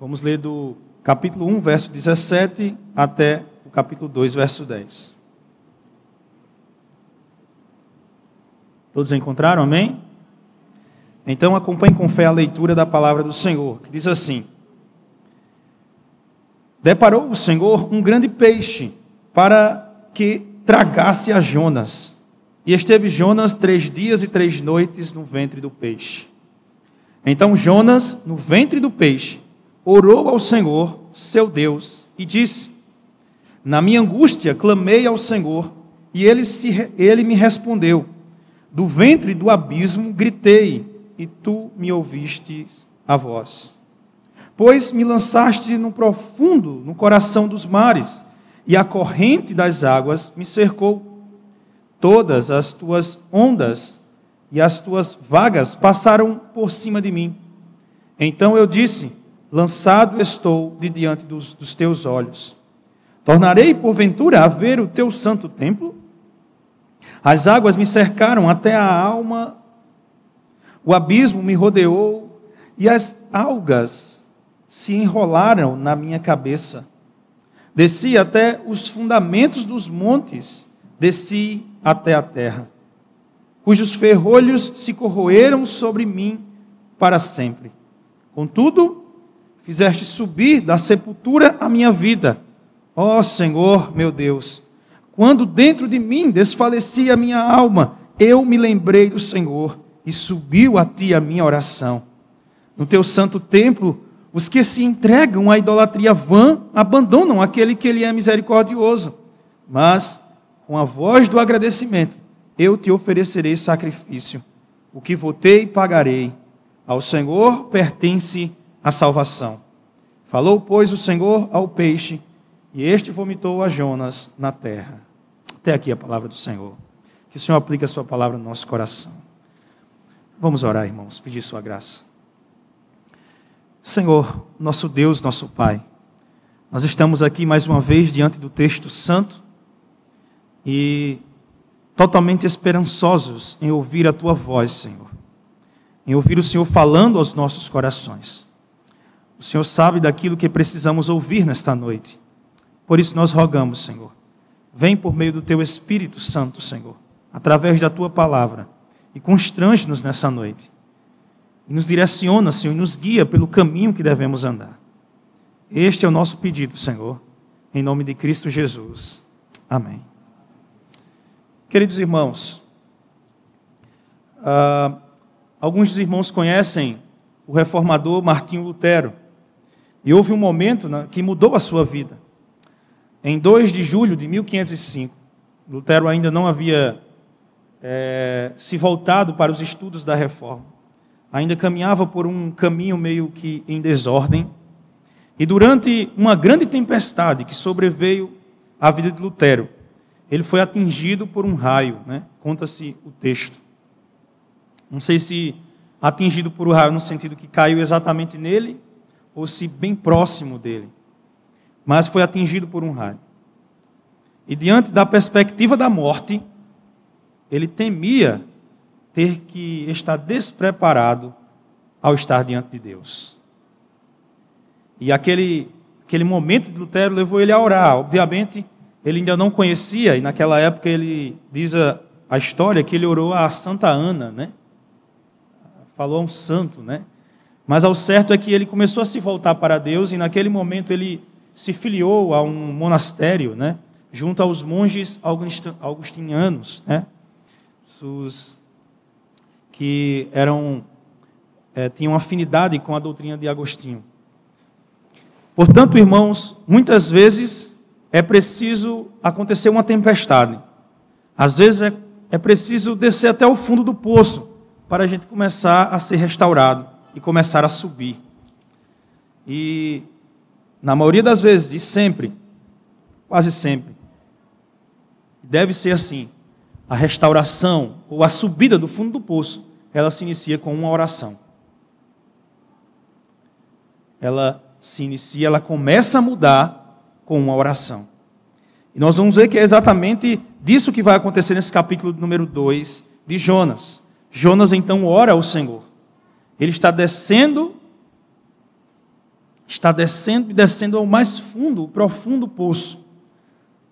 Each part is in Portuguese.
Vamos ler do capítulo 1, verso 17 até o capítulo 2, verso 10. Todos encontraram? Amém? Então acompanhe com fé a leitura da palavra do Senhor, que diz assim: Deparou o Senhor um grande peixe para que tragasse a Jonas. E esteve Jonas três dias e três noites no ventre do peixe. Então Jonas, no ventre do peixe, orou ao Senhor, seu Deus, e disse: Na minha angústia clamei ao Senhor, e ele, se, ele me respondeu. Do ventre do abismo gritei, e tu me ouviste a voz. Pois me lançaste no profundo, no coração dos mares, e a corrente das águas me cercou. Todas as tuas ondas e as tuas vagas passaram por cima de mim. Então eu disse: Lançado estou de diante dos, dos teus olhos. Tornarei, porventura, a ver o teu santo templo? As águas me cercaram até a alma, o abismo me rodeou, e as algas se enrolaram na minha cabeça. Desci até os fundamentos dos montes, desci até a terra, cujos ferrolhos se corroeram sobre mim para sempre. Contudo, fizeste subir da sepultura a minha vida. Ó oh, Senhor, meu Deus, quando dentro de mim desfalecia a minha alma, eu me lembrei do Senhor e subiu a ti a minha oração. No teu santo templo, os que se entregam à idolatria vã abandonam aquele que ele é misericordioso. Mas, com a voz do agradecimento, eu te oferecerei sacrifício. O que votei, pagarei. Ao Senhor pertence a salvação. Falou, pois, o Senhor ao peixe, e este vomitou a Jonas na terra. Até aqui a palavra do Senhor. Que o Senhor aplique a sua palavra no nosso coração. Vamos orar, irmãos, pedir sua graça. Senhor, nosso Deus, nosso Pai, nós estamos aqui mais uma vez diante do texto santo e totalmente esperançosos em ouvir a tua voz, Senhor, em ouvir o Senhor falando aos nossos corações. O Senhor sabe daquilo que precisamos ouvir nesta noite. Por isso nós rogamos, Senhor, vem por meio do teu Espírito Santo, Senhor, através da tua palavra e constrange-nos nessa noite e nos direciona, Senhor, e nos guia pelo caminho que devemos andar. Este é o nosso pedido, Senhor, em nome de Cristo Jesus. Amém. Queridos irmãos, uh, alguns dos irmãos conhecem o reformador Martinho Lutero, e houve um momento né, que mudou a sua vida. Em 2 de julho de 1505, Lutero ainda não havia é, se voltado para os estudos da reforma ainda caminhava por um caminho meio que em desordem. E durante uma grande tempestade que sobreveio à vida de Lutero, ele foi atingido por um raio, né? conta-se o texto. Não sei se atingido por um raio no sentido que caiu exatamente nele, ou se bem próximo dele. Mas foi atingido por um raio. E diante da perspectiva da morte, ele temia ter que estar despreparado ao estar diante de Deus. E aquele, aquele momento de Lutero levou ele a orar. Obviamente, ele ainda não conhecia, e naquela época ele diz a, a história que ele orou a Santa Ana, né? Falou a um santo, né? Mas ao certo é que ele começou a se voltar para Deus e naquele momento ele se filiou a um monastério, né? Junto aos monges augustinianos, né? Os que eram é, tinham afinidade com a doutrina de Agostinho. Portanto, irmãos, muitas vezes é preciso acontecer uma tempestade. Às vezes é, é preciso descer até o fundo do poço para a gente começar a ser restaurado e começar a subir. E na maioria das vezes, e sempre, quase sempre, deve ser assim: a restauração ou a subida do fundo do poço ela se inicia com uma oração. Ela se inicia, ela começa a mudar com uma oração. E nós vamos ver que é exatamente disso que vai acontecer nesse capítulo número 2 de Jonas. Jonas então ora ao Senhor. Ele está descendo está descendo e descendo ao mais fundo, profundo poço.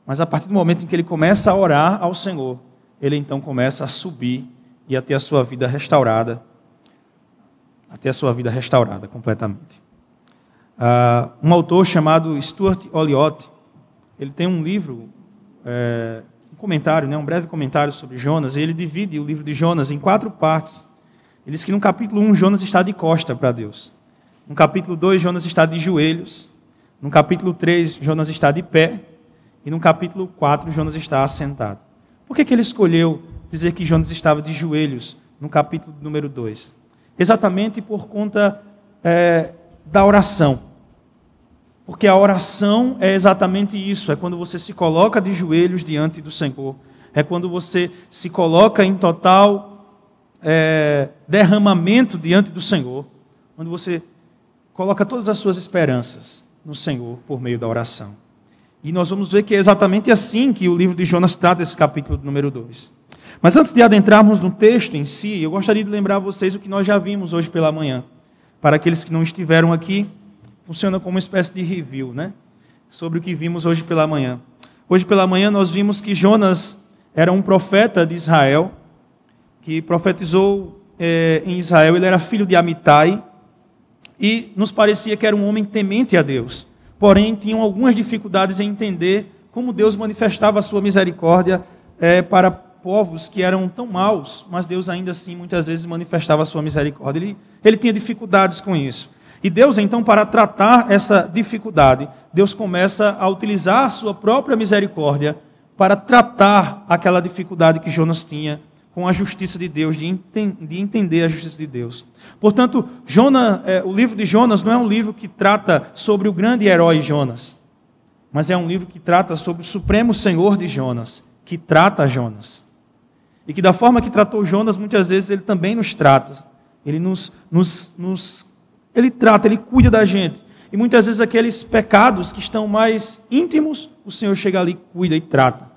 Mas a partir do momento em que ele começa a orar ao Senhor, ele então começa a subir e a ter a sua vida restaurada, a ter a sua vida restaurada completamente. Uh, um autor chamado Stuart Olliott, ele tem um livro, é, um comentário, né, um breve comentário sobre Jonas, e ele divide o livro de Jonas em quatro partes. Ele diz que no capítulo 1, Jonas está de costa para Deus. No capítulo 2, Jonas está de joelhos. No capítulo 3, Jonas está de pé. E no capítulo 4, Jonas está assentado. Por que, que ele escolheu dizer que Jonas estava de joelhos no capítulo número 2? Exatamente por conta é, da oração. Porque a oração é exatamente isso: é quando você se coloca de joelhos diante do Senhor, é quando você se coloca em total é, derramamento diante do Senhor, quando você coloca todas as suas esperanças no Senhor por meio da oração. E nós vamos ver que é exatamente assim que o livro de Jonas trata esse capítulo número 2. Mas antes de adentrarmos no texto em si, eu gostaria de lembrar a vocês o que nós já vimos hoje pela manhã. Para aqueles que não estiveram aqui, funciona como uma espécie de review, né? Sobre o que vimos hoje pela manhã. Hoje pela manhã nós vimos que Jonas era um profeta de Israel, que profetizou é, em Israel. Ele era filho de Amitai e nos parecia que era um homem temente a Deus porém tinham algumas dificuldades em entender como Deus manifestava a sua misericórdia é, para povos que eram tão maus, mas Deus ainda assim muitas vezes manifestava a sua misericórdia. Ele, ele tinha dificuldades com isso. E Deus, então, para tratar essa dificuldade, Deus começa a utilizar a sua própria misericórdia para tratar aquela dificuldade que Jonas tinha com a justiça de Deus, de, enten de entender a justiça de Deus. Portanto, Jonas, é, o livro de Jonas não é um livro que trata sobre o grande herói Jonas, mas é um livro que trata sobre o supremo Senhor de Jonas, que trata Jonas. E que da forma que tratou Jonas, muitas vezes ele também nos trata. Ele nos, nos, nos ele trata, ele cuida da gente. E muitas vezes aqueles pecados que estão mais íntimos, o Senhor chega ali, cuida e trata.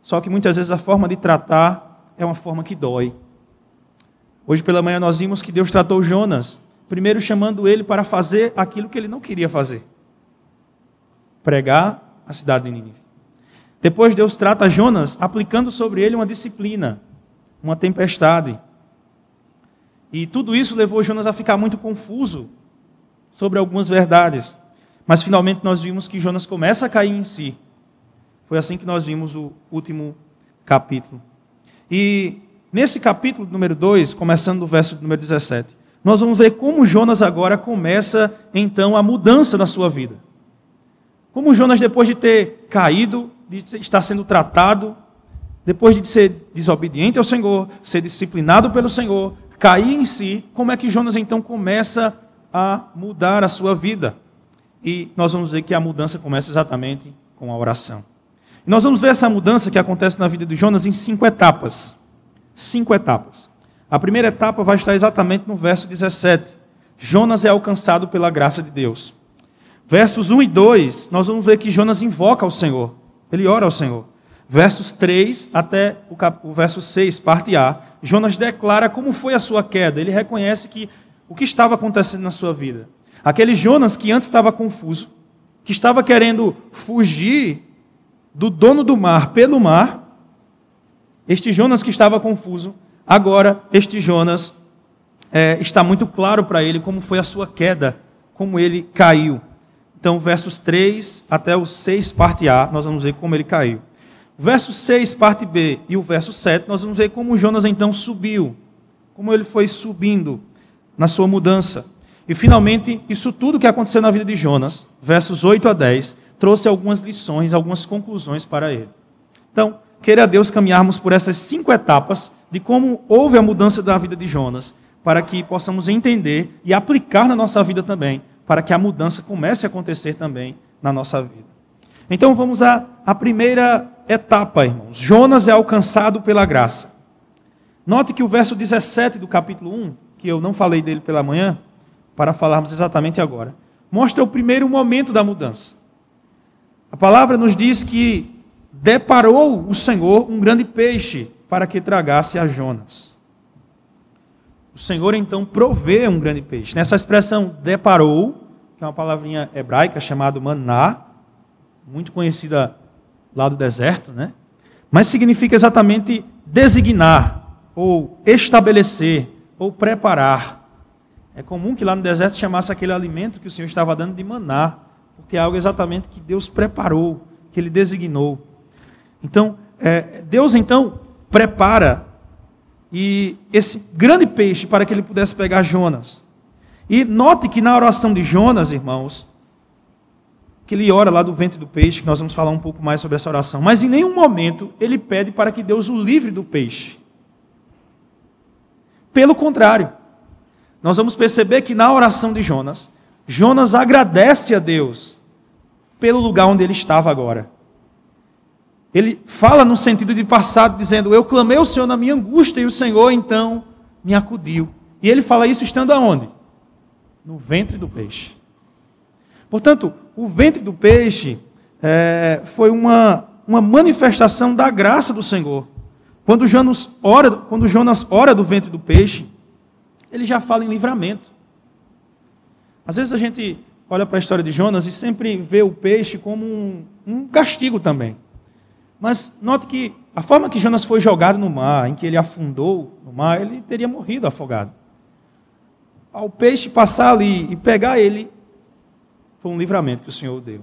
Só que muitas vezes a forma de tratar é uma forma que dói. Hoje pela manhã nós vimos que Deus tratou Jonas, primeiro chamando ele para fazer aquilo que ele não queria fazer: pregar a cidade de Nínive. Depois Deus trata Jonas aplicando sobre ele uma disciplina, uma tempestade. E tudo isso levou Jonas a ficar muito confuso sobre algumas verdades. Mas finalmente nós vimos que Jonas começa a cair em si. Foi assim que nós vimos o último capítulo. E nesse capítulo número 2, começando do verso número 17, nós vamos ver como Jonas agora começa então a mudança da sua vida. Como Jonas, depois de ter caído, de estar sendo tratado, depois de ser desobediente ao Senhor, ser disciplinado pelo Senhor, cair em si, como é que Jonas então começa a mudar a sua vida? E nós vamos ver que a mudança começa exatamente com a oração. Nós vamos ver essa mudança que acontece na vida de Jonas em cinco etapas. Cinco etapas. A primeira etapa vai estar exatamente no verso 17. Jonas é alcançado pela graça de Deus. Versos 1 e 2, nós vamos ver que Jonas invoca ao Senhor. Ele ora ao Senhor. Versos 3 até o, cap... o verso 6, parte A, Jonas declara como foi a sua queda. Ele reconhece que o que estava acontecendo na sua vida. Aquele Jonas que antes estava confuso, que estava querendo fugir do dono do mar pelo mar, este Jonas que estava confuso, agora este Jonas é, está muito claro para ele como foi a sua queda, como ele caiu. Então, versos 3 até o 6, parte A, nós vamos ver como ele caiu. Verso 6, parte B, e o verso 7, nós vamos ver como Jonas então subiu, como ele foi subindo na sua mudança. E finalmente, isso tudo que aconteceu na vida de Jonas, versos 8 a 10, trouxe algumas lições, algumas conclusões para ele. Então, queira Deus caminharmos por essas cinco etapas de como houve a mudança da vida de Jonas, para que possamos entender e aplicar na nossa vida também, para que a mudança comece a acontecer também na nossa vida. Então vamos à, à primeira etapa, irmãos. Jonas é alcançado pela graça. Note que o verso 17 do capítulo 1, que eu não falei dele pela manhã, para falarmos exatamente agora, mostra o primeiro momento da mudança. A palavra nos diz que deparou o Senhor um grande peixe para que tragasse a Jonas. O Senhor então provê um grande peixe. Nessa expressão deparou, que é uma palavrinha hebraica chamada maná, muito conhecida lá do deserto, né? Mas significa exatamente designar, ou estabelecer, ou preparar. É comum que lá no deserto chamasse aquele alimento que o Senhor estava dando de maná, porque é algo exatamente que Deus preparou, que Ele designou. Então, é, Deus então prepara e esse grande peixe para que ele pudesse pegar Jonas. E note que na oração de Jonas, irmãos, que ele ora lá do ventre do peixe, que nós vamos falar um pouco mais sobre essa oração, mas em nenhum momento ele pede para que Deus o livre do peixe. Pelo contrário, nós vamos perceber que na oração de Jonas, Jonas agradece a Deus pelo lugar onde ele estava agora. Ele fala no sentido de passado, dizendo: Eu clamei ao Senhor na minha angústia e o Senhor então me acudiu. E ele fala isso estando aonde? No ventre do peixe. Portanto, o ventre do peixe é, foi uma, uma manifestação da graça do Senhor. Quando Jonas, ora, quando Jonas ora do ventre do peixe, ele já fala em livramento. Às vezes a gente olha para a história de Jonas e sempre vê o peixe como um, um castigo também. Mas note que a forma que Jonas foi jogado no mar, em que ele afundou no mar, ele teria morrido afogado. Ao peixe passar ali e pegar ele, foi um livramento que o Senhor deu.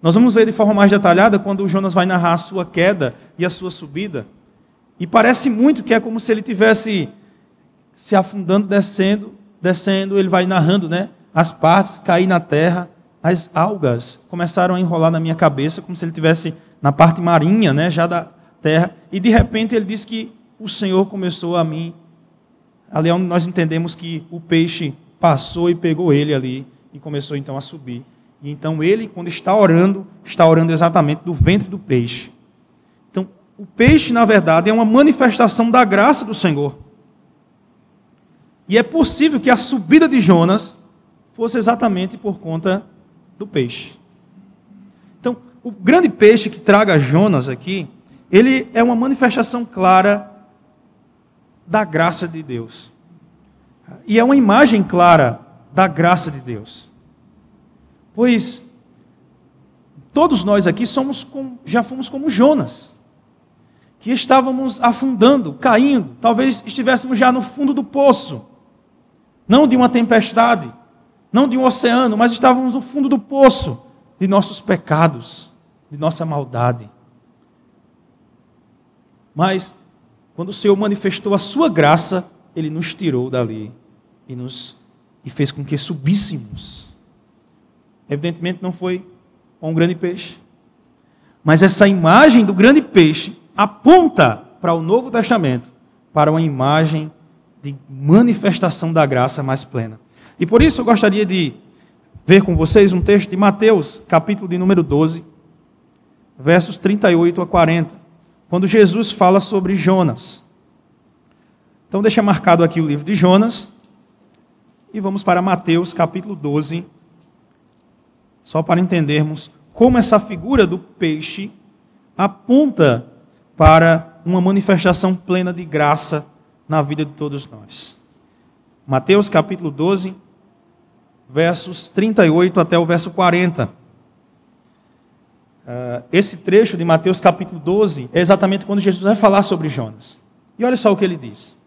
Nós vamos ver de forma mais detalhada quando Jonas vai narrar a sua queda e a sua subida. E parece muito que é como se ele tivesse se afundando, descendo, descendo, ele vai narrando, né? As partes cair na terra, as algas começaram a enrolar na minha cabeça, como se ele tivesse na parte marinha, né, já da terra, e de repente ele diz que o Senhor começou a mim. Ali é onde nós entendemos que o peixe passou e pegou ele ali e começou então a subir. E então ele, quando está orando, está orando exatamente do ventre do peixe. Então, o peixe, na verdade, é uma manifestação da graça do Senhor. E é possível que a subida de Jonas fosse exatamente por conta do peixe o grande peixe que traga Jonas aqui, ele é uma manifestação clara da graça de Deus. E é uma imagem clara da graça de Deus. Pois todos nós aqui somos com, já fomos como Jonas, que estávamos afundando, caindo, talvez estivéssemos já no fundo do poço, não de uma tempestade, não de um oceano, mas estávamos no fundo do poço de nossos pecados de nossa maldade. Mas, quando o Senhor manifestou a sua graça, Ele nos tirou dali e, nos, e fez com que subíssemos. Evidentemente, não foi um grande peixe. Mas essa imagem do grande peixe aponta para o Novo Testamento, para uma imagem de manifestação da graça mais plena. E por isso eu gostaria de ver com vocês um texto de Mateus, capítulo de número 12, versos 38 a 40, quando Jesus fala sobre Jonas. Então, deixa marcado aqui o livro de Jonas. E vamos para Mateus capítulo 12, só para entendermos como essa figura do peixe aponta para uma manifestação plena de graça na vida de todos nós. Mateus capítulo 12, versos 38 até o verso 40. Uh, esse trecho de Mateus capítulo 12 é exatamente quando Jesus vai falar sobre Jonas. E olha só o que ele diz.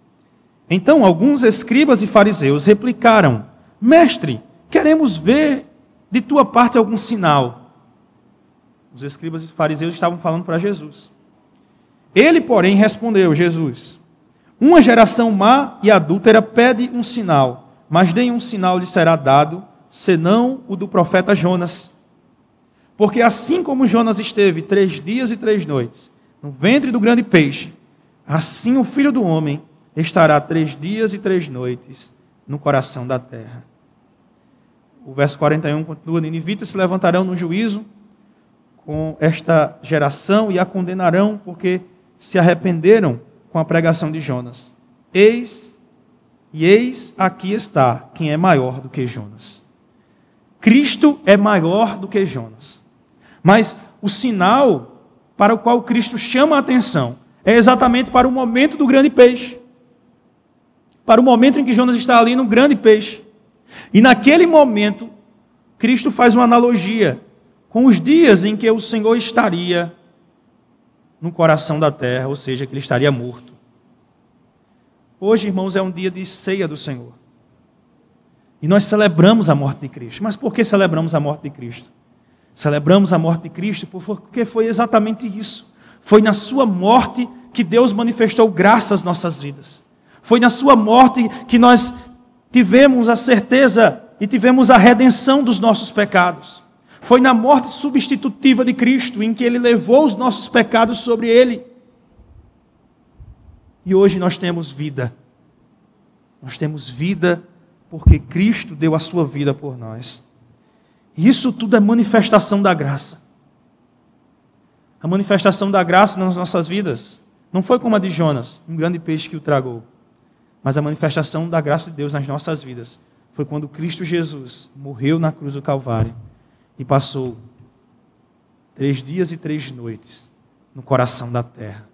Então alguns escribas e fariseus replicaram: Mestre, queremos ver de tua parte algum sinal. Os escribas e fariseus estavam falando para Jesus. Ele, porém, respondeu: Jesus, uma geração má e adúltera pede um sinal, mas nenhum sinal lhe será dado, senão o do profeta Jonas. Porque assim como Jonas esteve três dias e três noites no ventre do grande peixe, assim o filho do homem estará três dias e três noites no coração da terra. O verso 41 continua: Ninivitas se levantarão no juízo com esta geração e a condenarão, porque se arrependeram com a pregação de Jonas. Eis e eis aqui está quem é maior do que Jonas. Cristo é maior do que Jonas. Mas o sinal para o qual Cristo chama a atenção é exatamente para o momento do grande peixe. Para o momento em que Jonas está ali no grande peixe. E naquele momento, Cristo faz uma analogia com os dias em que o Senhor estaria no coração da terra, ou seja, que ele estaria morto. Hoje, irmãos, é um dia de ceia do Senhor. E nós celebramos a morte de Cristo. Mas por que celebramos a morte de Cristo? Celebramos a morte de Cristo porque foi exatamente isso. Foi na sua morte que Deus manifestou graça às nossas vidas. Foi na sua morte que nós tivemos a certeza e tivemos a redenção dos nossos pecados. Foi na morte substitutiva de Cristo em que ele levou os nossos pecados sobre ele. E hoje nós temos vida. Nós temos vida porque Cristo deu a sua vida por nós. E isso tudo é manifestação da graça. A manifestação da graça nas nossas vidas não foi como a de Jonas, um grande peixe que o tragou. Mas a manifestação da graça de Deus nas nossas vidas foi quando Cristo Jesus morreu na cruz do Calvário e passou três dias e três noites no coração da terra.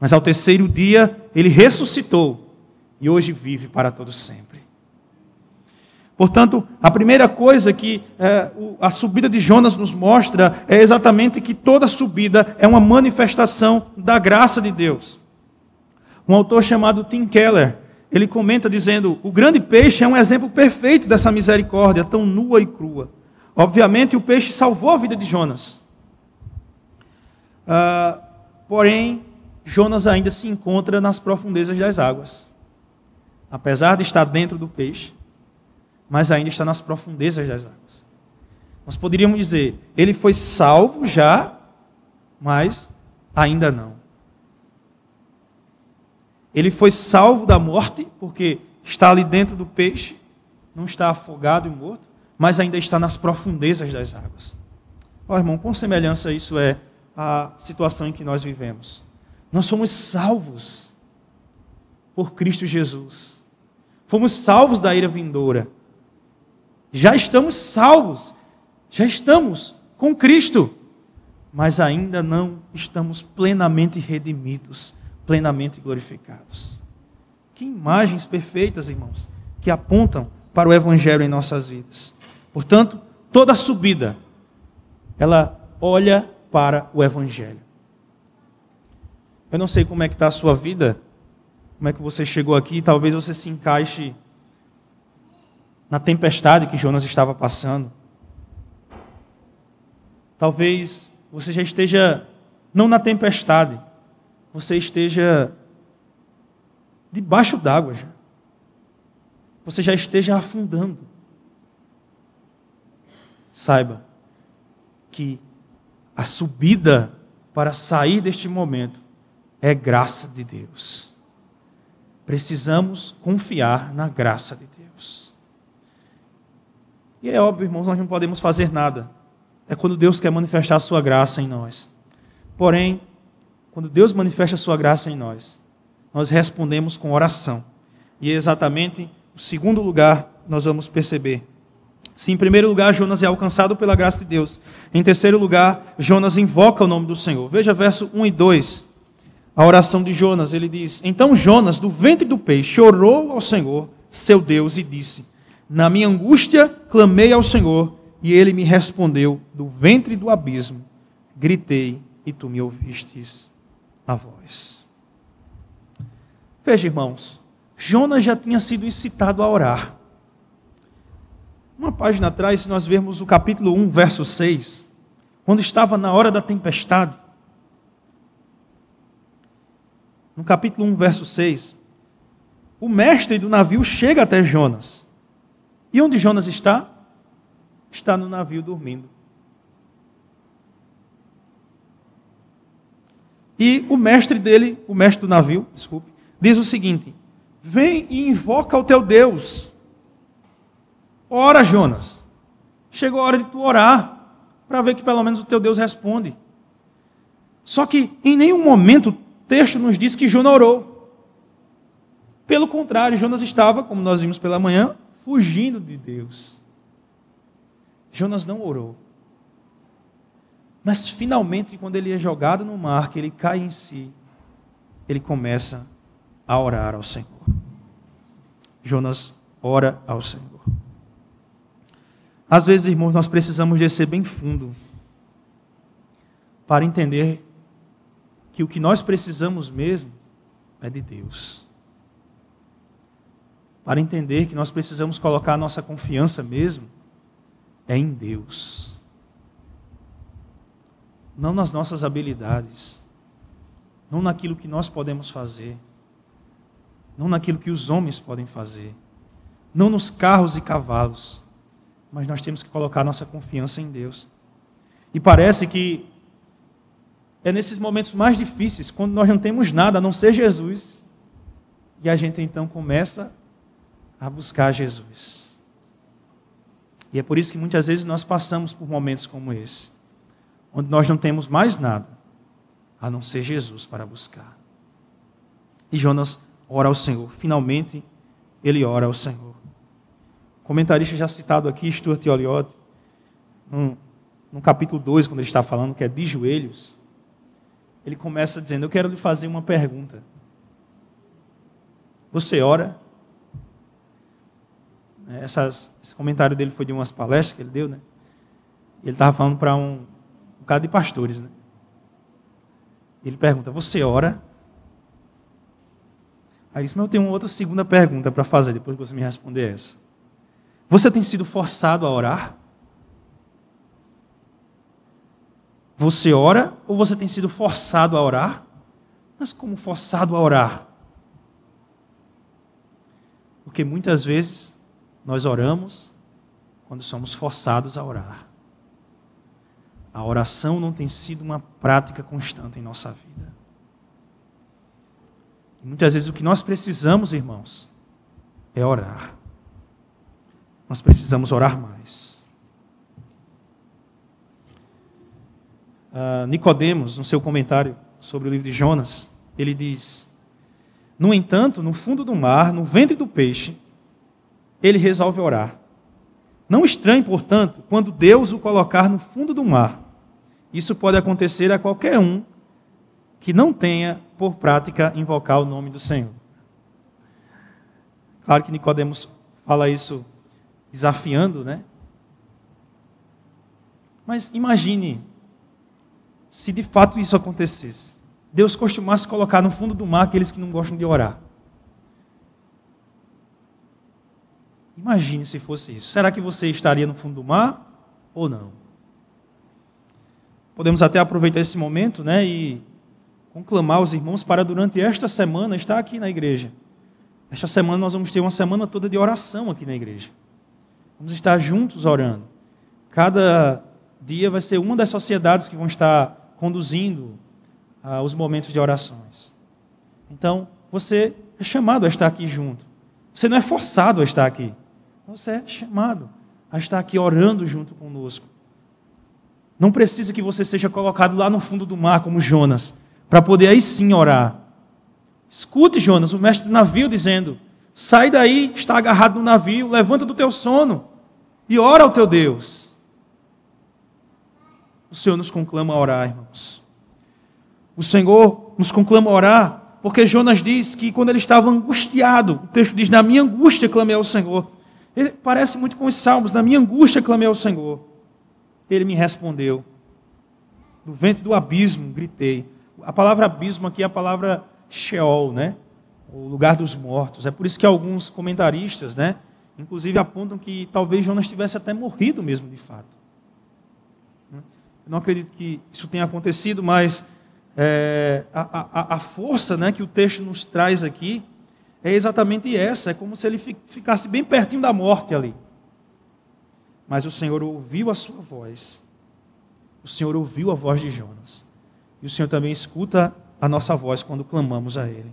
Mas ao terceiro dia ele ressuscitou e hoje vive para todo sempre. Portanto, a primeira coisa que é, a subida de Jonas nos mostra é exatamente que toda subida é uma manifestação da graça de Deus. Um autor chamado Tim Keller, ele comenta dizendo: o grande peixe é um exemplo perfeito dessa misericórdia, tão nua e crua. Obviamente, o peixe salvou a vida de Jonas. Uh, porém, Jonas ainda se encontra nas profundezas das águas. Apesar de estar dentro do peixe, mas ainda está nas profundezas das águas. Nós poderíamos dizer, ele foi salvo já, mas ainda não. Ele foi salvo da morte, porque está ali dentro do peixe, não está afogado e morto, mas ainda está nas profundezas das águas. Ó oh, irmão, com semelhança isso é a situação em que nós vivemos. Nós somos salvos por Cristo Jesus. Fomos salvos da ira vindoura. Já estamos salvos. Já estamos com Cristo. Mas ainda não estamos plenamente redimidos, plenamente glorificados. Que imagens perfeitas, irmãos, que apontam para o Evangelho em nossas vidas. Portanto, toda subida, ela olha para o Evangelho. Eu não sei como é que está a sua vida, como é que você chegou aqui, talvez você se encaixe na tempestade que Jonas estava passando. Talvez você já esteja, não na tempestade, você esteja debaixo d'água já. Você já esteja afundando. Saiba que a subida para sair deste momento é graça de Deus. Precisamos confiar na graça de Deus. E é óbvio, irmãos, nós não podemos fazer nada. É quando Deus quer manifestar a sua graça em nós. Porém, quando Deus manifesta a sua graça em nós, nós respondemos com oração. E é exatamente o segundo lugar nós vamos perceber. Se em primeiro lugar Jonas é alcançado pela graça de Deus, em terceiro lugar Jonas invoca o nome do Senhor. Veja verso 1 e 2 a oração de Jonas. Ele diz: Então Jonas, do ventre do peixe, orou ao Senhor, seu Deus, e disse: Na minha angústia clamei ao Senhor, e ele me respondeu do ventre do abismo. Gritei, e tu me ouvistes a voz. Veja, irmãos, Jonas já tinha sido incitado a orar. Uma página atrás, se nós vermos o capítulo 1, verso 6, quando estava na hora da tempestade, no capítulo 1, verso 6, o mestre do navio chega até Jonas. E onde Jonas está? Está no navio dormindo. E o mestre dele, o mestre do navio, desculpe, diz o seguinte: Vem e invoca o teu Deus. Ora, Jonas. Chegou a hora de tu orar, para ver que pelo menos o teu Deus responde. Só que em nenhum momento texto nos diz que Jonas orou. Pelo contrário, Jonas estava, como nós vimos pela manhã, fugindo de Deus. Jonas não orou. Mas finalmente, quando ele é jogado no mar, que ele cai em si, ele começa a orar ao Senhor. Jonas ora ao Senhor. Às vezes, irmãos, nós precisamos descer bem fundo para entender que o que nós precisamos mesmo é de Deus. Para entender que nós precisamos colocar a nossa confiança mesmo é em Deus. Não nas nossas habilidades, não naquilo que nós podemos fazer, não naquilo que os homens podem fazer, não nos carros e cavalos, mas nós temos que colocar nossa confiança em Deus. E parece que é nesses momentos mais difíceis, quando nós não temos nada a não ser Jesus, e a gente então começa a buscar Jesus. E é por isso que muitas vezes nós passamos por momentos como esse, onde nós não temos mais nada a não ser Jesus para buscar. E Jonas ora ao Senhor, finalmente ele ora ao Senhor. Comentarista já citado aqui, Stuart Oliot, no, no capítulo 2, quando ele está falando que é de joelhos, ele começa dizendo: Eu quero lhe fazer uma pergunta. Você ora? É, essas, esse comentário dele foi de umas palestras que ele deu, né? Ele estava falando para um, um bocado de pastores, né? Ele pergunta: Você ora? Aí disse: Mas eu tenho uma outra segunda pergunta para fazer depois que você me responder essa. Você tem sido forçado a orar? Você ora ou você tem sido forçado a orar? Mas como forçado a orar? Porque muitas vezes nós oramos quando somos forçados a orar. A oração não tem sido uma prática constante em nossa vida. E muitas vezes o que nós precisamos, irmãos, é orar. Nós precisamos orar mais. uh, Nicodemos, no seu comentário sobre o livro de Jonas, ele diz: No entanto, no fundo do mar, no ventre do peixe, ele resolve orar. Não estranhe, portanto, quando Deus o colocar no fundo do mar. Isso pode acontecer a qualquer um que não tenha por prática invocar o nome do Senhor. Claro que Nicodemos fala isso desafiando, né? Mas imagine se de fato isso acontecesse. Deus costumasse colocar no fundo do mar aqueles que não gostam de orar. Imagine se fosse isso. Será que você estaria no fundo do mar ou não? Podemos até aproveitar esse momento né, e conclamar os irmãos para durante esta semana estar aqui na igreja. Esta semana nós vamos ter uma semana toda de oração aqui na igreja. Vamos estar juntos orando. Cada dia vai ser uma das sociedades que vão estar conduzindo ah, os momentos de orações. Então, você é chamado a estar aqui junto. Você não é forçado a estar aqui. Você é chamado a estar aqui orando junto conosco. Não precisa que você seja colocado lá no fundo do mar como Jonas, para poder aí sim orar. Escute, Jonas, o mestre do navio dizendo: sai daí, está agarrado no navio, levanta do teu sono e ora ao teu Deus. O Senhor nos conclama a orar, irmãos. O Senhor nos conclama a orar, porque Jonas diz que quando ele estava angustiado, o texto diz: Na minha angústia clamei ao Senhor. Ele parece muito com os salmos: Na minha angústia clamei ao Senhor. Ele me respondeu. No ventre do abismo gritei. A palavra abismo aqui é a palavra Sheol, né? O lugar dos mortos. É por isso que alguns comentaristas, né? Inclusive apontam que talvez Jonas tivesse até morrido mesmo de fato. Eu não acredito que isso tenha acontecido, mas é, a, a, a, força né, que o texto nos traz aqui é exatamente essa. É como se ele ficasse bem pertinho da morte ali. Mas o Senhor ouviu a sua voz. O Senhor ouviu a voz de Jonas. E o Senhor também escuta a nossa voz quando clamamos a Ele.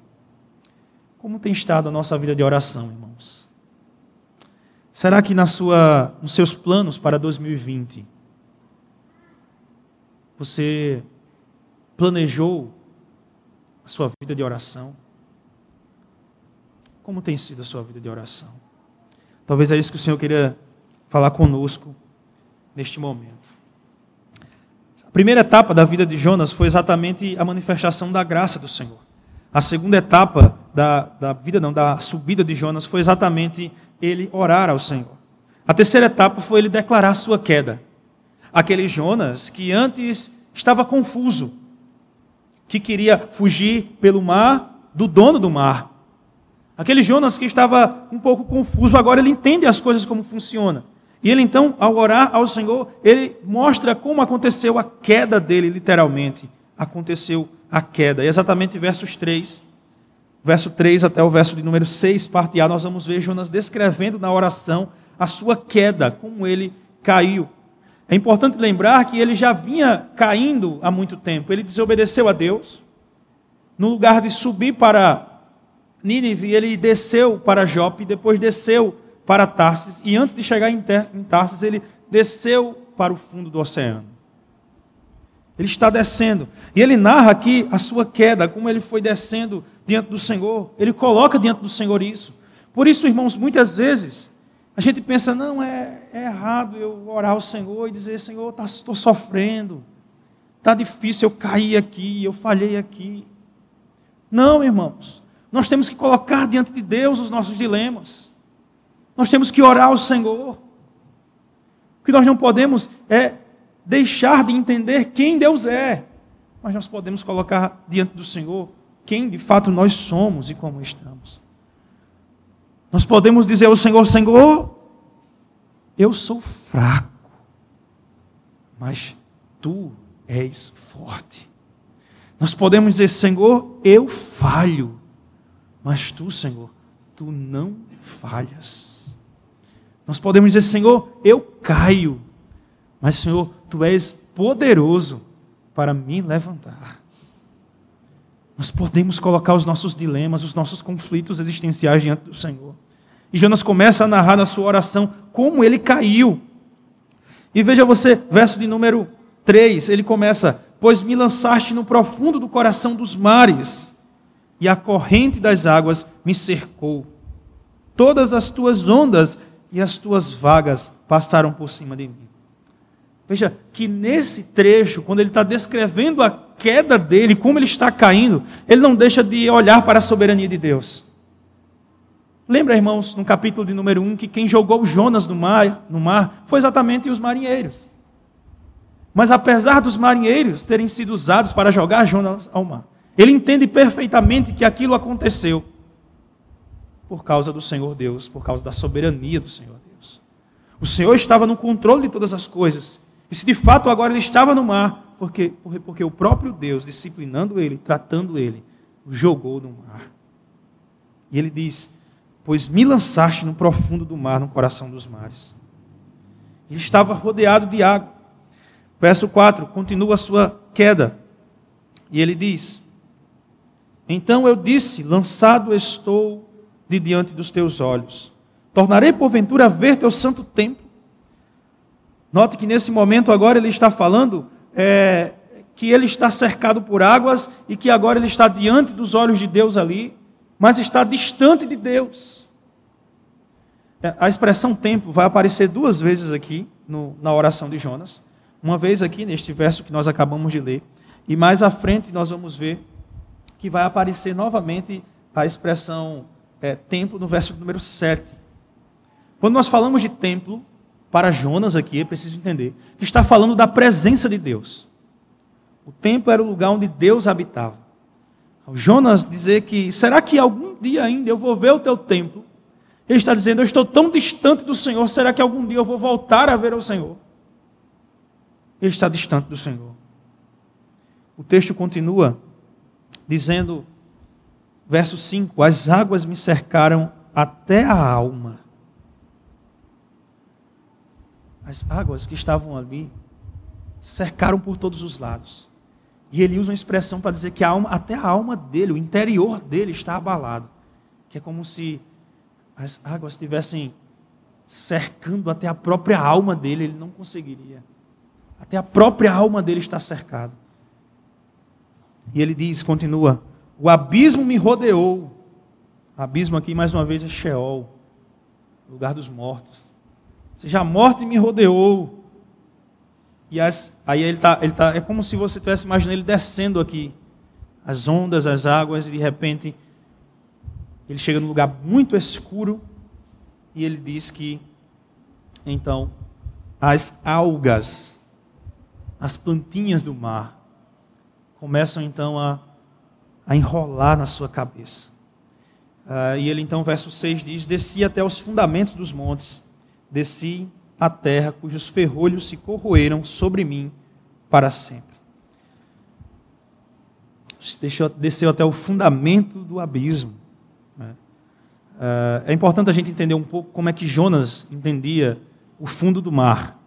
Como tem estado a nossa vida de oração, irmãos? Será que na sua, nos seus planos para 2020 você planejou a sua vida de oração? Como tem sido a sua vida de oração? Talvez é isso que o Senhor queria falar conosco neste momento. A primeira etapa da vida de Jonas foi exatamente a manifestação da graça do Senhor. A segunda etapa da, da vida, não, da subida de Jonas foi exatamente ele orar ao Senhor. A terceira etapa foi ele declarar sua queda. Aquele Jonas que antes estava confuso, que queria fugir pelo mar do dono do mar. Aquele Jonas que estava um pouco confuso, agora ele entende as coisas como funcionam. E ele então, ao orar ao Senhor, ele mostra como aconteceu a queda dele, literalmente. Aconteceu a queda. E exatamente versos 3, verso 3 até o verso de número 6, parte A, nós vamos ver Jonas descrevendo na oração a sua queda, como ele caiu. É importante lembrar que ele já vinha caindo há muito tempo. Ele desobedeceu a Deus. No lugar de subir para Nínive, ele desceu para Jope, depois desceu para Tarsis, e antes de chegar em Tarsis, ele desceu para o fundo do oceano. Ele está descendo. E ele narra aqui a sua queda, como ele foi descendo diante do Senhor. Ele coloca diante do Senhor isso. Por isso, irmãos, muitas vezes a gente pensa, não, é, é errado eu orar ao Senhor e dizer, Senhor, tá, estou sofrendo, está difícil, eu caí aqui, eu falhei aqui. Não, irmãos, nós temos que colocar diante de Deus os nossos dilemas. Nós temos que orar ao Senhor. O que nós não podemos é deixar de entender quem Deus é, mas nós podemos colocar diante do Senhor quem de fato nós somos e como estamos. Nós podemos dizer ao Senhor: Senhor, eu sou fraco, mas tu és forte. Nós podemos dizer: Senhor, eu falho, mas tu, Senhor, tu não falhas. Nós podemos dizer: Senhor, eu caio, mas Senhor, tu és poderoso para me levantar. Nós podemos colocar os nossos dilemas, os nossos conflitos existenciais diante do Senhor. E Jonas começa a narrar na sua oração como ele caiu. E veja você, verso de número 3, ele começa: Pois me lançaste no profundo do coração dos mares, e a corrente das águas me cercou. Todas as tuas ondas e as tuas vagas passaram por cima de mim. Veja que nesse trecho, quando ele está descrevendo a queda dele, como ele está caindo, ele não deixa de olhar para a soberania de Deus. Lembra, irmãos, no capítulo de número 1, que quem jogou Jonas no mar, no mar foi exatamente os marinheiros. Mas apesar dos marinheiros terem sido usados para jogar Jonas ao mar, ele entende perfeitamente que aquilo aconteceu por causa do Senhor Deus, por causa da soberania do Senhor Deus. O Senhor estava no controle de todas as coisas. E se de fato agora ele estava no mar, porque, porque o próprio Deus, disciplinando ele, tratando ele, o jogou no mar. E ele diz: pois me lançaste no profundo do mar, no coração dos mares. Ele estava rodeado de água. Verso 4, continua a sua queda. E ele diz: Então eu disse: Lançado estou de diante dos teus olhos. Tornarei porventura a ver teu santo templo. Note que nesse momento agora ele está falando é, que ele está cercado por águas e que agora ele está diante dos olhos de Deus ali mas está distante de Deus. É, a expressão tempo vai aparecer duas vezes aqui no, na oração de Jonas. Uma vez aqui neste verso que nós acabamos de ler, e mais à frente nós vamos ver que vai aparecer novamente a expressão é, templo no verso número 7. Quando nós falamos de templo, para Jonas aqui, é preciso entender que está falando da presença de Deus. O templo era o lugar onde Deus habitava. Jonas dizer que será que algum dia ainda eu vou ver o teu templo? Ele está dizendo: Eu estou tão distante do Senhor, será que algum dia eu vou voltar a ver o Senhor? Ele está distante do Senhor. O texto continua dizendo, verso 5: As águas me cercaram até a alma. As águas que estavam ali cercaram por todos os lados. E ele usa uma expressão para dizer que a alma, até a alma dele, o interior dele está abalado. Que é como se as águas estivessem cercando até a própria alma dele, ele não conseguiria. Até a própria alma dele está cercado. E ele diz, continua: O abismo me rodeou. Abismo aqui, mais uma vez, é Sheol, lugar dos mortos. Seja, a morte me rodeou. E as, aí ele está, ele tá, é como se você estivesse imaginando ele descendo aqui, as ondas, as águas, e de repente ele chega num lugar muito escuro e ele diz que então as algas, as plantinhas do mar, começam então a, a enrolar na sua cabeça. Uh, e ele então, verso 6 diz: Desci até os fundamentos dos montes, desci a terra cujos ferrolhos se corroeram sobre mim para sempre. Desceu, desceu até o fundamento do abismo. Né? Uh, é importante a gente entender um pouco como é que Jonas entendia o fundo do mar.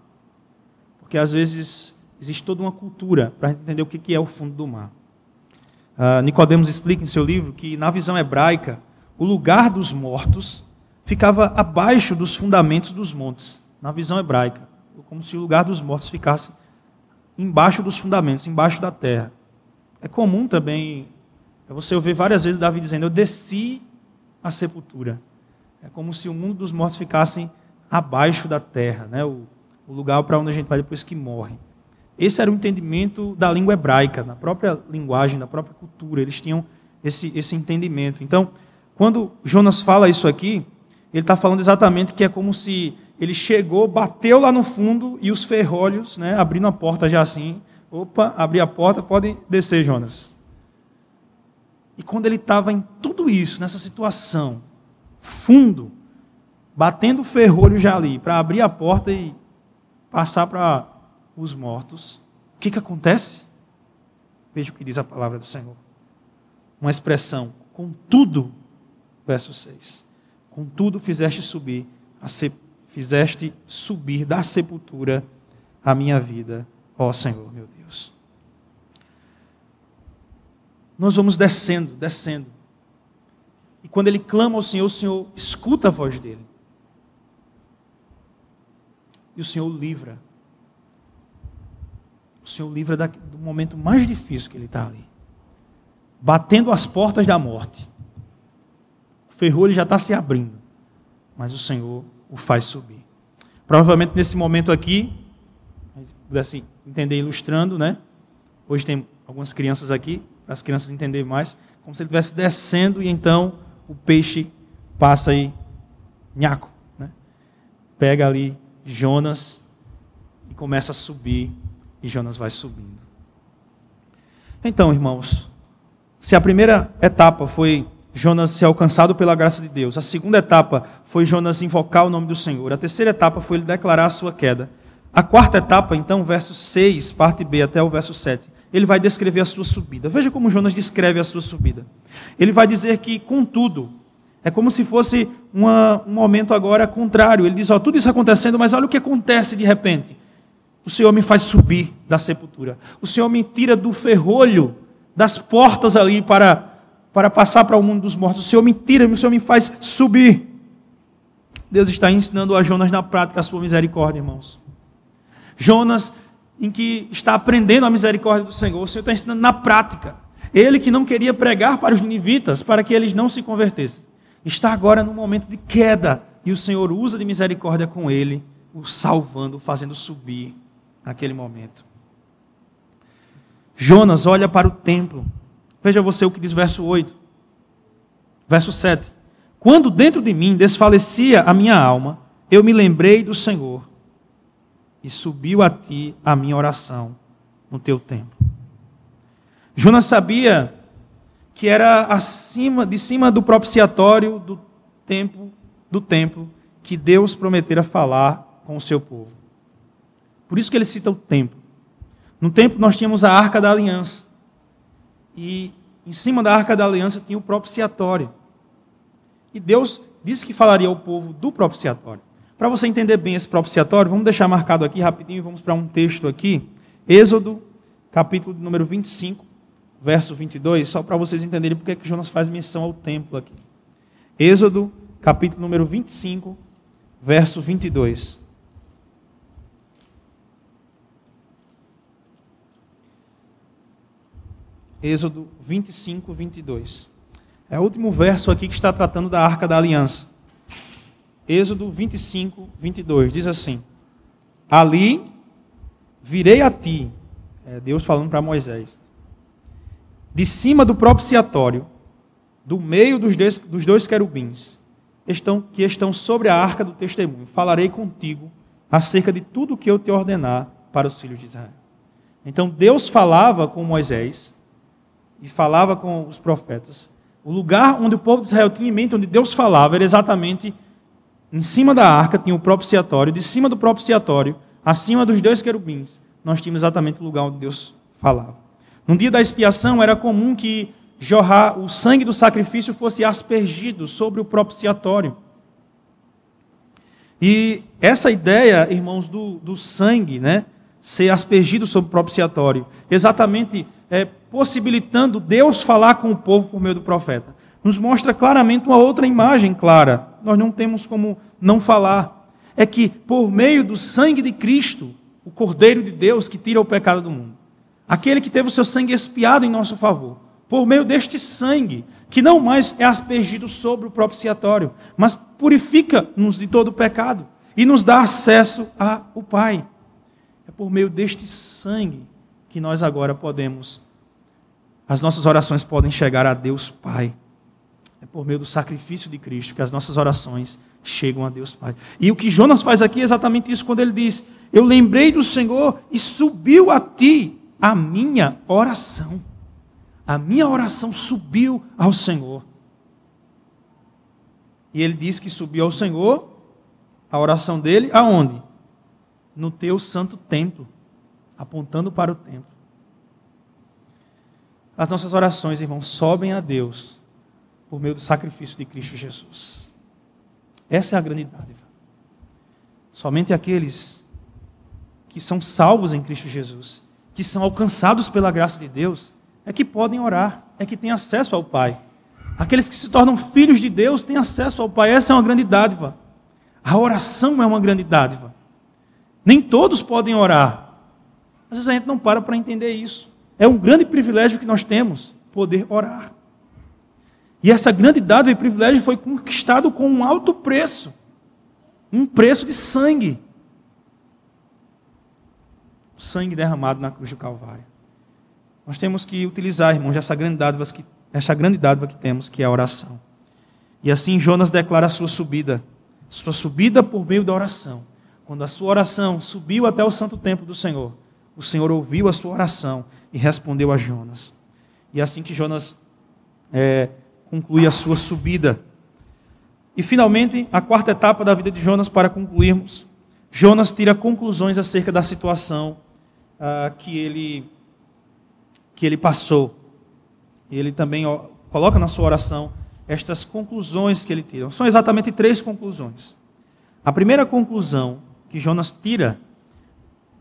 Porque às vezes existe toda uma cultura para entender o que é o fundo do mar. Uh, Nicodemos explica em seu livro que, na visão hebraica, o lugar dos mortos ficava abaixo dos fundamentos dos montes, na visão hebraica, como se o lugar dos mortos ficasse embaixo dos fundamentos, embaixo da terra. É comum também é você ouvir várias vezes Davi dizendo: Eu desci a sepultura. É como se o mundo dos mortos ficasse abaixo da terra, né? o, o lugar para onde a gente vai depois que morre. Esse era o entendimento da língua hebraica, na própria linguagem, da própria cultura. Eles tinham esse, esse entendimento. Então, quando Jonas fala isso aqui, ele está falando exatamente que é como se ele chegou, bateu lá no fundo e os ferrolhos, né, abrindo a porta já assim. Opa, abri a porta, pode descer, Jonas. E quando ele estava em tudo isso, nessa situação, fundo, batendo o ferrolho já ali, para abrir a porta e passar para os mortos, o que, que acontece? Veja o que diz a palavra do Senhor. Uma expressão, contudo, verso 6. Contudo, fizeste subir, se... fizeste subir da sepultura a minha vida, ó Senhor, meu Deus. Nós vamos descendo, descendo. E quando ele clama ao Senhor, o Senhor escuta a voz dele. E o Senhor o livra. O Senhor o livra do momento mais difícil que ele está ali batendo as portas da morte ferrolho já está se abrindo, mas o Senhor o faz subir. Provavelmente nesse momento aqui, pudesse entender ilustrando, né? Hoje tem algumas crianças aqui, para as crianças entenderem mais, como se ele estivesse descendo e então o peixe passa aí, nhaco, né? Pega ali Jonas e começa a subir, e Jonas vai subindo. Então, irmãos, se a primeira etapa foi Jonas ser alcançado pela graça de Deus. A segunda etapa foi Jonas invocar o nome do Senhor. A terceira etapa foi ele declarar a sua queda. A quarta etapa, então, verso 6, parte B até o verso 7, ele vai descrever a sua subida. Veja como Jonas descreve a sua subida. Ele vai dizer que, contudo, é como se fosse uma, um momento agora contrário. Ele diz: ó, tudo isso acontecendo, mas olha o que acontece de repente. O Senhor me faz subir da sepultura. O Senhor me tira do ferrolho das portas ali para para passar para o mundo dos mortos. O Senhor me tira, o Senhor me faz subir. Deus está ensinando a Jonas na prática a sua misericórdia, irmãos. Jonas, em que está aprendendo a misericórdia do Senhor, o Senhor está ensinando na prática. Ele que não queria pregar para os ninivitas, para que eles não se convertessem, está agora no momento de queda, e o Senhor usa de misericórdia com ele, o salvando, fazendo subir naquele momento. Jonas olha para o templo, Veja você o que diz verso 8. Verso 7. Quando dentro de mim desfalecia a minha alma, eu me lembrei do Senhor e subiu a ti a minha oração no teu templo. Jonas sabia que era acima, de cima do propiciatório do templo, do templo que Deus prometera falar com o seu povo. Por isso que ele cita o templo. No templo nós tínhamos a arca da aliança. E em cima da arca da aliança tinha o propiciatório. E Deus disse que falaria ao povo do propiciatório. Para você entender bem esse propiciatório, vamos deixar marcado aqui rapidinho, vamos para um texto aqui. Êxodo, capítulo número 25, verso 22, só para vocês entenderem porque que Jonas faz menção ao templo aqui. Êxodo, capítulo número 25, verso 22. Êxodo 25, 22. É o último verso aqui que está tratando da arca da aliança. Êxodo 25, 22. Diz assim: Ali virei a ti, é Deus falando para Moisés, de cima do propiciatório, do meio dos dois, dos dois querubins, estão, que estão sobre a arca do testemunho. Falarei contigo acerca de tudo o que eu te ordenar para os filhos de Israel. Então Deus falava com Moisés e falava com os profetas. O lugar onde o povo de Israel tinha em mente, onde Deus falava, era exatamente em cima da arca, tinha o propiciatório, de cima do propiciatório, acima dos dois querubins, nós tínhamos exatamente o lugar onde Deus falava. No dia da expiação, era comum que jorrar o sangue do sacrifício fosse aspergido sobre o propiciatório. E essa ideia, irmãos, do, do sangue, né, ser aspergido sobre o propiciatório, exatamente é, possibilitando Deus falar com o povo por meio do profeta, nos mostra claramente uma outra imagem clara. Nós não temos como não falar. É que por meio do sangue de Cristo, o Cordeiro de Deus que tira o pecado do mundo, aquele que teve o seu sangue expiado em nosso favor, por meio deste sangue, que não mais é aspergido sobre o propiciatório, mas purifica-nos de todo o pecado e nos dá acesso ao Pai. É por meio deste sangue que nós agora podemos, as nossas orações podem chegar a Deus Pai. É por meio do sacrifício de Cristo que as nossas orações chegam a Deus Pai. E o que Jonas faz aqui é exatamente isso quando ele diz: Eu lembrei do Senhor e subiu a ti a minha oração a minha oração subiu ao Senhor. E ele diz que subiu ao Senhor, a oração dele, aonde? No teu santo templo, apontando para o templo. As nossas orações, irmãos, sobem a Deus por meio do sacrifício de Cristo Jesus. Essa é a grande dádiva. Somente aqueles que são salvos em Cristo Jesus, que são alcançados pela graça de Deus, é que podem orar, é que têm acesso ao Pai. Aqueles que se tornam filhos de Deus têm acesso ao Pai. Essa é uma grande dádiva. A oração é uma grande dádiva. Nem todos podem orar. Às vezes a gente não para para entender isso. É um grande privilégio que nós temos, poder orar. E essa grande dádiva e privilégio foi conquistado com um alto preço um preço de sangue. O sangue derramado na cruz do Calvário. Nós temos que utilizar, irmãos, essa grande dádiva que, essa grande dádiva que temos, que é a oração. E assim Jonas declara a sua subida, sua subida por meio da oração. Quando a sua oração subiu até o santo templo do Senhor, o Senhor ouviu a sua oração e respondeu a Jonas. E é assim que Jonas é, conclui a sua subida. E finalmente, a quarta etapa da vida de Jonas, para concluirmos, Jonas tira conclusões acerca da situação uh, que ele que ele passou. E ele também ó, coloca na sua oração estas conclusões que ele tira. São exatamente três conclusões. A primeira conclusão que Jonas tira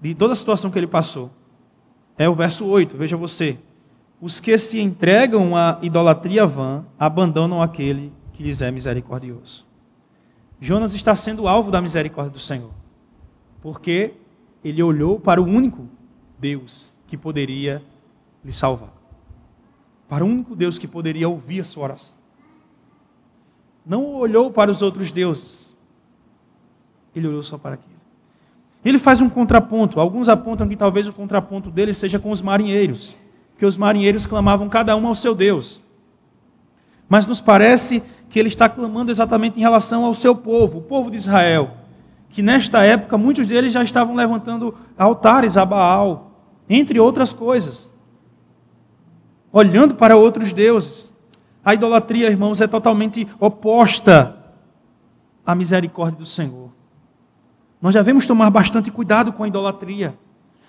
de toda a situação que ele passou é o verso 8. Veja você. Os que se entregam à idolatria vã abandonam aquele que lhes é misericordioso. Jonas está sendo alvo da misericórdia do Senhor, porque ele olhou para o único Deus que poderia lhe salvar. Para o único Deus que poderia ouvir a sua oração. Não olhou para os outros deuses. Ele olhou só para aquele. Ele faz um contraponto. Alguns apontam que talvez o contraponto dele seja com os marinheiros, que os marinheiros clamavam cada um ao seu Deus. Mas nos parece que ele está clamando exatamente em relação ao seu povo, o povo de Israel, que nesta época muitos deles já estavam levantando altares a Baal, entre outras coisas olhando para outros deuses. A idolatria, irmãos, é totalmente oposta à misericórdia do Senhor. Nós devemos tomar bastante cuidado com a idolatria.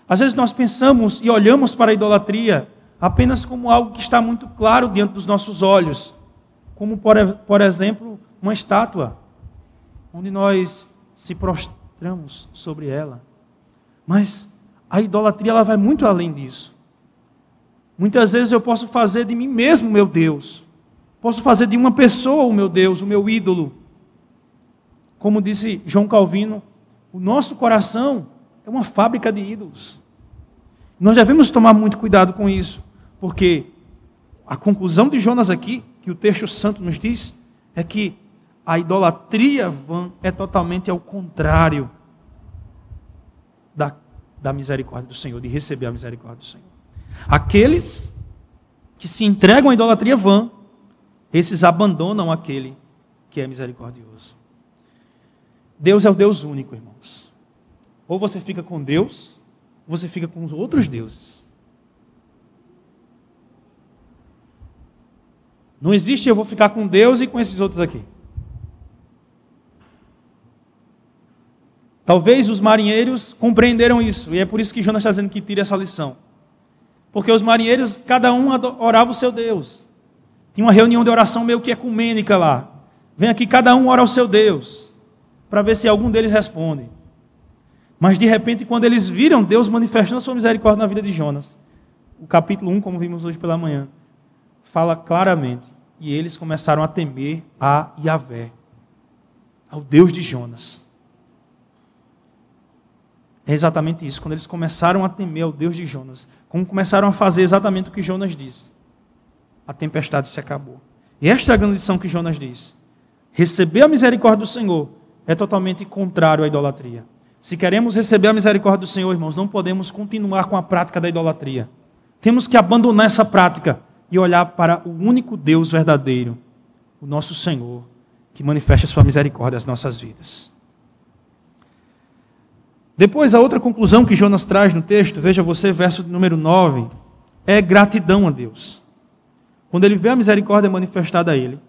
Às vezes nós pensamos e olhamos para a idolatria apenas como algo que está muito claro diante dos nossos olhos, como, por, por exemplo, uma estátua, onde nós se prostramos sobre ela. Mas a idolatria ela vai muito além disso. Muitas vezes eu posso fazer de mim mesmo meu Deus. Posso fazer de uma pessoa o meu Deus, o meu ídolo. Como disse João Calvino, o nosso coração é uma fábrica de ídolos. Nós devemos tomar muito cuidado com isso, porque a conclusão de Jonas aqui, que o texto santo nos diz, é que a idolatria vã é totalmente ao contrário da, da misericórdia do Senhor, de receber a misericórdia do Senhor. Aqueles que se entregam à idolatria vã, esses abandonam aquele que é misericordioso. Deus é o Deus único, irmãos. Ou você fica com Deus, ou você fica com os outros deuses. Não existe eu vou ficar com Deus e com esses outros aqui. Talvez os marinheiros compreenderam isso, e é por isso que Jonas está dizendo que tira essa lição. Porque os marinheiros, cada um orava o seu Deus. Tinha uma reunião de oração meio que ecumênica lá. Vem aqui, cada um ora ao seu Deus, para ver se algum deles responde. Mas de repente, quando eles viram Deus manifestando a sua misericórdia na vida de Jonas, o capítulo 1, como vimos hoje pela manhã, fala claramente. E eles começaram a temer a Yahvé, ao Deus de Jonas. É exatamente isso. Quando eles começaram a temer ao Deus de Jonas, como começaram a fazer exatamente o que Jonas disse, a tempestade se acabou. E esta é a grande lição que Jonas diz. Receber a misericórdia do Senhor é totalmente contrário à idolatria. Se queremos receber a misericórdia do Senhor, irmãos, não podemos continuar com a prática da idolatria. Temos que abandonar essa prática e olhar para o único Deus verdadeiro, o nosso Senhor, que manifesta a sua misericórdia às nossas vidas. Depois, a outra conclusão que Jonas traz no texto, veja você, verso número 9, é gratidão a Deus. Quando ele vê a misericórdia manifestada a ele,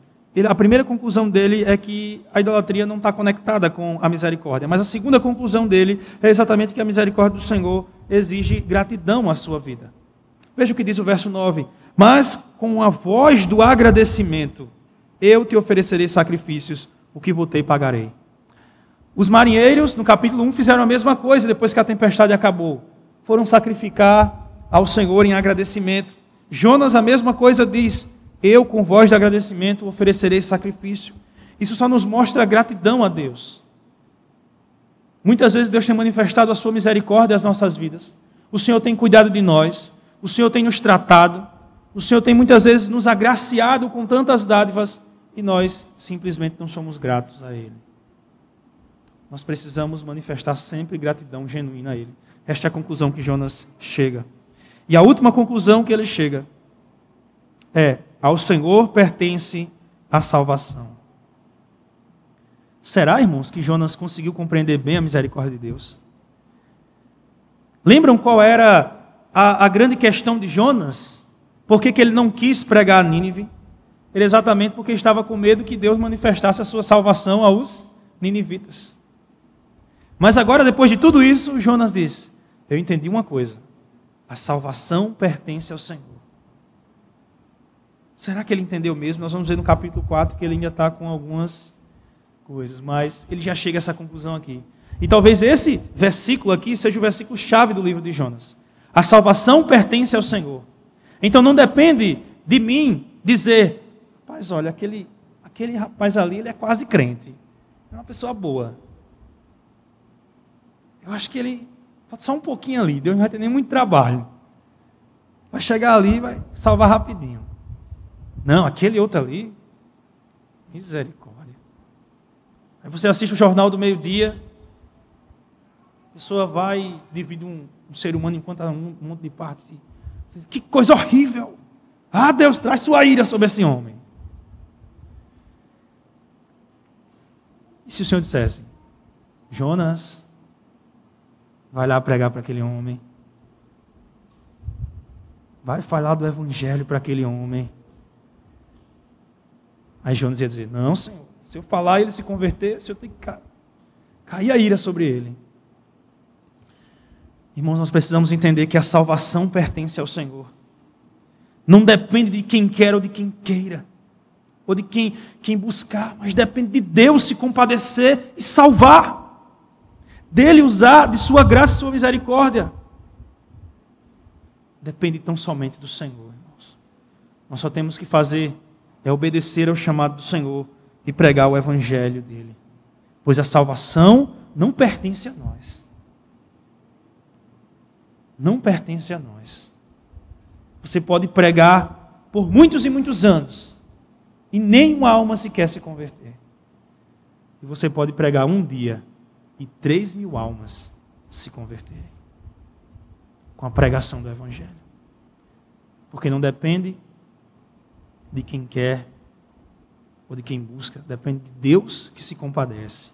a primeira conclusão dele é que a idolatria não está conectada com a misericórdia. Mas a segunda conclusão dele é exatamente que a misericórdia do Senhor exige gratidão à sua vida. Veja o que diz o verso 9: Mas com a voz do agradecimento, eu te oferecerei sacrifícios, o que votei pagarei. Os marinheiros, no capítulo 1, fizeram a mesma coisa depois que a tempestade acabou. Foram sacrificar ao Senhor em agradecimento. Jonas, a mesma coisa, diz: Eu, com voz de agradecimento, oferecerei sacrifício. Isso só nos mostra gratidão a Deus. Muitas vezes Deus tem manifestado a sua misericórdia às nossas vidas. O Senhor tem cuidado de nós. O Senhor tem nos tratado. O Senhor tem muitas vezes nos agraciado com tantas dádivas e nós simplesmente não somos gratos a Ele. Nós precisamos manifestar sempre gratidão genuína a Ele. Esta é a conclusão que Jonas chega. E a última conclusão que ele chega é: ao Senhor pertence a salvação. Será, irmãos, que Jonas conseguiu compreender bem a misericórdia de Deus? Lembram qual era a, a grande questão de Jonas? Por que, que ele não quis pregar a Nínive? Ele exatamente porque estava com medo que Deus manifestasse a sua salvação aos ninivitas. Mas agora, depois de tudo isso, Jonas diz: Eu entendi uma coisa. A salvação pertence ao Senhor. Será que ele entendeu mesmo? Nós vamos ver no capítulo 4 que ele ainda está com algumas coisas, mas ele já chega a essa conclusão aqui. E talvez esse versículo aqui seja o versículo chave do livro de Jonas. A salvação pertence ao Senhor. Então não depende de mim dizer, rapaz, olha, aquele, aquele rapaz ali, ele é quase crente. É uma pessoa boa. Eu acho que ele, pode só um pouquinho ali, Deus não vai ter nem muito trabalho. Vai chegar ali e vai salvar rapidinho. Não, aquele outro ali, misericórdia. Aí você assiste o jornal do meio-dia, a pessoa vai divide um, um, ser humano enquanto um, um monte de partes. Que coisa horrível! Ah, Deus, traz sua ira sobre esse homem. E se o Senhor dissesse, Jonas, Vai lá pregar para aquele homem. Vai falar do evangelho para aquele homem. Aí Jonas ia dizer: Não, Senhor, se eu falar e ele se converter, se eu tenho que cair a ira sobre ele. Irmãos, nós precisamos entender que a salvação pertence ao Senhor. Não depende de quem quer ou de quem queira, ou de quem, quem buscar, mas depende de Deus se compadecer e salvar dele usar de sua graça e sua misericórdia. Depende tão somente do Senhor, irmãos. Nós só temos que fazer é obedecer ao chamado do Senhor e pregar o evangelho dele. Pois a salvação não pertence a nós. Não pertence a nós. Você pode pregar por muitos e muitos anos e nenhuma alma sequer se converter. E você pode pregar um dia e três mil almas se converterem com a pregação do Evangelho. Porque não depende de quem quer ou de quem busca, depende de Deus que se compadece.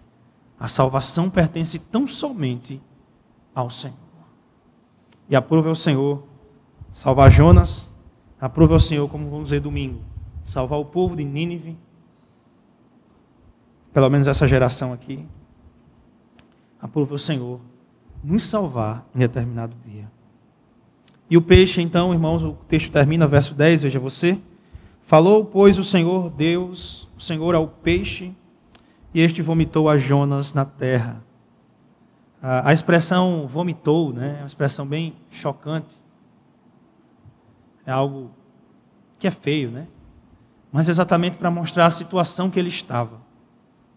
A salvação pertence tão somente ao Senhor. E aprove ao Senhor salvar Jonas, aprove ao Senhor, como vamos ver domingo, salvar o povo de Nínive, pelo menos essa geração aqui. Aprove ao Senhor nos salvar em determinado dia. E o peixe, então, irmãos, o texto termina, verso 10, veja você. Falou, pois, o Senhor Deus, o Senhor ao peixe, e este vomitou a Jonas na terra. A, expressão vomitou, né, é uma expressão bem chocante. É algo que é feio, né? Mas exatamente para mostrar a situação que ele estava.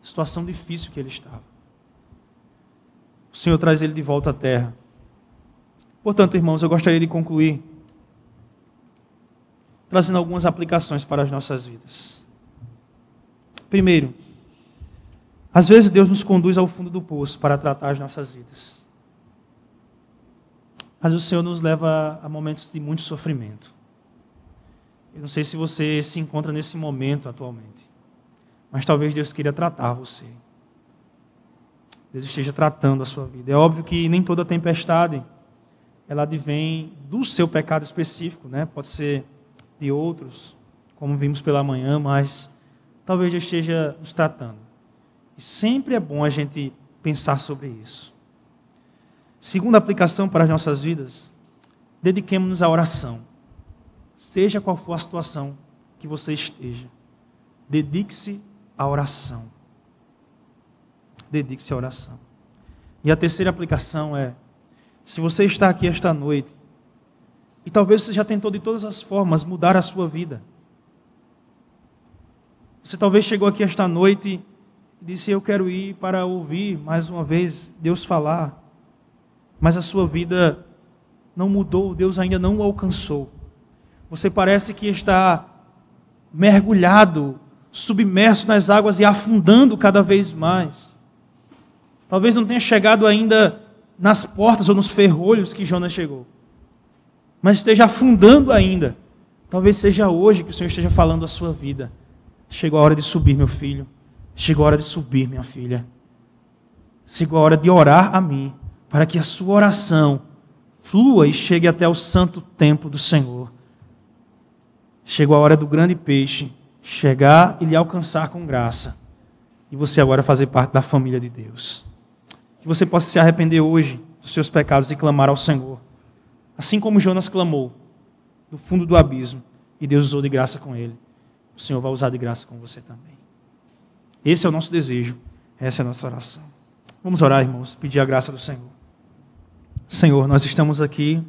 A situação difícil que ele estava. O Senhor traz ele de volta à terra. Portanto, irmãos, eu gostaria de concluir trazendo algumas aplicações para as nossas vidas. Primeiro, às vezes Deus nos conduz ao fundo do poço para tratar as nossas vidas. Mas o Senhor nos leva a momentos de muito sofrimento. Eu não sei se você se encontra nesse momento atualmente, mas talvez Deus queira tratar você. Deus esteja tratando a sua vida. É óbvio que nem toda tempestade ela advém do seu pecado específico, né? Pode ser de outros, como vimos pela manhã, mas talvez Deus esteja nos tratando. E sempre é bom a gente pensar sobre isso. Segunda aplicação para as nossas vidas, dediquemos-nos à oração. Seja qual for a situação que você esteja, dedique-se à oração. Dedique-se à oração. E a terceira aplicação é se você está aqui esta noite e talvez você já tentou de todas as formas mudar a sua vida. Você talvez chegou aqui esta noite e disse: Eu quero ir para ouvir mais uma vez Deus falar. Mas a sua vida não mudou, Deus ainda não o alcançou. Você parece que está mergulhado, submerso nas águas e afundando cada vez mais. Talvez não tenha chegado ainda nas portas ou nos ferrolhos que Jonas chegou, mas esteja afundando ainda. Talvez seja hoje que o Senhor esteja falando a sua vida. Chegou a hora de subir, meu filho. Chegou a hora de subir, minha filha. Chegou a hora de orar a mim, para que a sua oração flua e chegue até o santo templo do Senhor. Chegou a hora do grande peixe chegar e lhe alcançar com graça. E você agora fazer parte da família de Deus que você possa se arrepender hoje dos seus pecados e clamar ao Senhor. Assim como Jonas clamou do fundo do abismo e Deus usou de graça com ele, o Senhor vai usar de graça com você também. Esse é o nosso desejo, essa é a nossa oração. Vamos orar, irmãos, pedir a graça do Senhor. Senhor, nós estamos aqui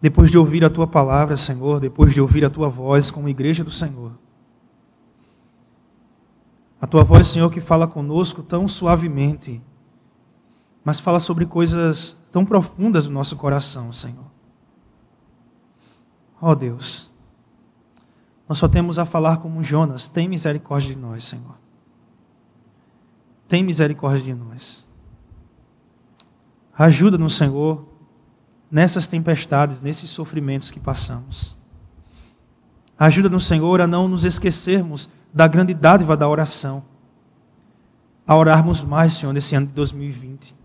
depois de ouvir a tua palavra, Senhor, depois de ouvir a tua voz como igreja do Senhor. A tua voz, Senhor, que fala conosco tão suavemente, mas fala sobre coisas tão profundas do nosso coração, Senhor. Ó oh, Deus, nós só temos a falar como Jonas: tem misericórdia de nós, Senhor. Tem misericórdia de nós. Ajuda-nos, Senhor, nessas tempestades, nesses sofrimentos que passamos. Ajuda-nos, Senhor, a não nos esquecermos da grande dádiva da oração. A orarmos mais, Senhor, nesse ano de 2020.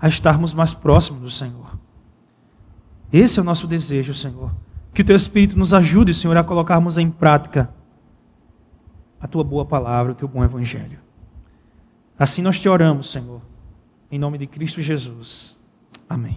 A estarmos mais próximos do Senhor. Esse é o nosso desejo, Senhor. Que o Teu Espírito nos ajude, Senhor, a colocarmos em prática a Tua boa palavra, o Teu bom Evangelho. Assim nós te oramos, Senhor. Em nome de Cristo Jesus. Amém.